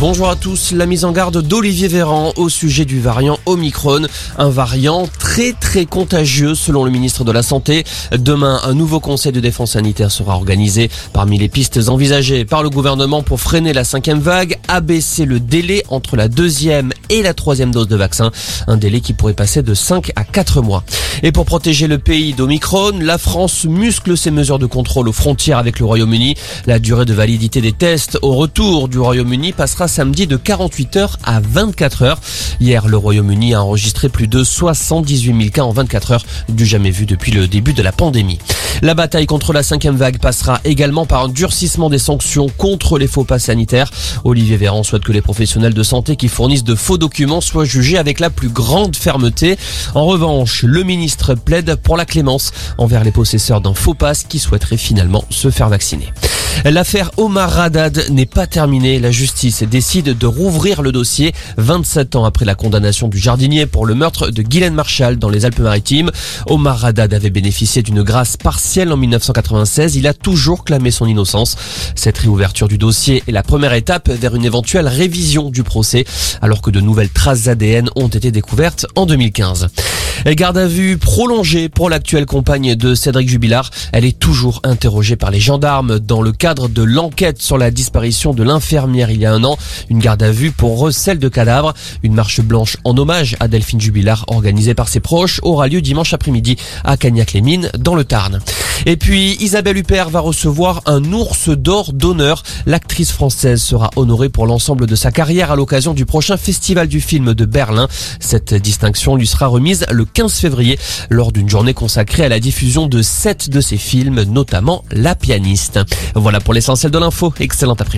Bonjour à tous. La mise en garde d'Olivier Véran au sujet du variant Omicron. Un variant très très contagieux selon le ministre de la Santé. Demain, un nouveau conseil de défense sanitaire sera organisé. Parmi les pistes envisagées par le gouvernement pour freiner la cinquième vague, abaisser le délai entre la deuxième et la troisième dose de vaccin. Un délai qui pourrait passer de 5 à 4 mois. Et pour protéger le pays d'Omicron, la France muscle ses mesures de contrôle aux frontières avec le Royaume-Uni. La durée de validité des tests au retour du Royaume-Uni passera samedi de 48 heures à 24 heures. Hier, le Royaume-Uni a enregistré plus de 78 000 cas en 24 heures, du jamais vu depuis le début de la pandémie. La bataille contre la cinquième vague passera également par un durcissement des sanctions contre les faux pas sanitaires. Olivier Véran souhaite que les professionnels de santé qui fournissent de faux documents soient jugés avec la plus grande fermeté. En revanche, le ministre plaide pour la clémence envers les possesseurs d'un faux passe qui souhaiteraient finalement se faire vacciner. L'affaire Omar Radad n'est pas terminée. La justice décide de rouvrir le dossier 27 ans après la condamnation du jardinier pour le meurtre de Guylaine Marshall dans les Alpes-Maritimes. Omar Radad avait bénéficié d'une grâce partielle en 1996. Il a toujours clamé son innocence. Cette réouverture du dossier est la première étape vers une éventuelle révision du procès, alors que de nouvelles traces ADN ont été découvertes en 2015. Garde à vue prolongée pour l'actuelle compagne de Cédric Jubilard. Elle est toujours interrogée par les gendarmes dans le cadre de l'enquête sur la disparition de l'infirmière il y a un an. Une garde à vue pour recel de cadavres. Une marche blanche en hommage à Delphine Jubilard organisée par aura lieu dimanche après-midi à Cagnac-les-Mines dans le Tarn. Et puis Isabelle Huppert va recevoir un ours d'or d'honneur. L'actrice française sera honorée pour l'ensemble de sa carrière à l'occasion du prochain festival du film de Berlin. Cette distinction lui sera remise le 15 février lors d'une journée consacrée à la diffusion de sept de ses films, notamment La pianiste. Voilà pour l'essentiel de l'info. Excellent après-midi.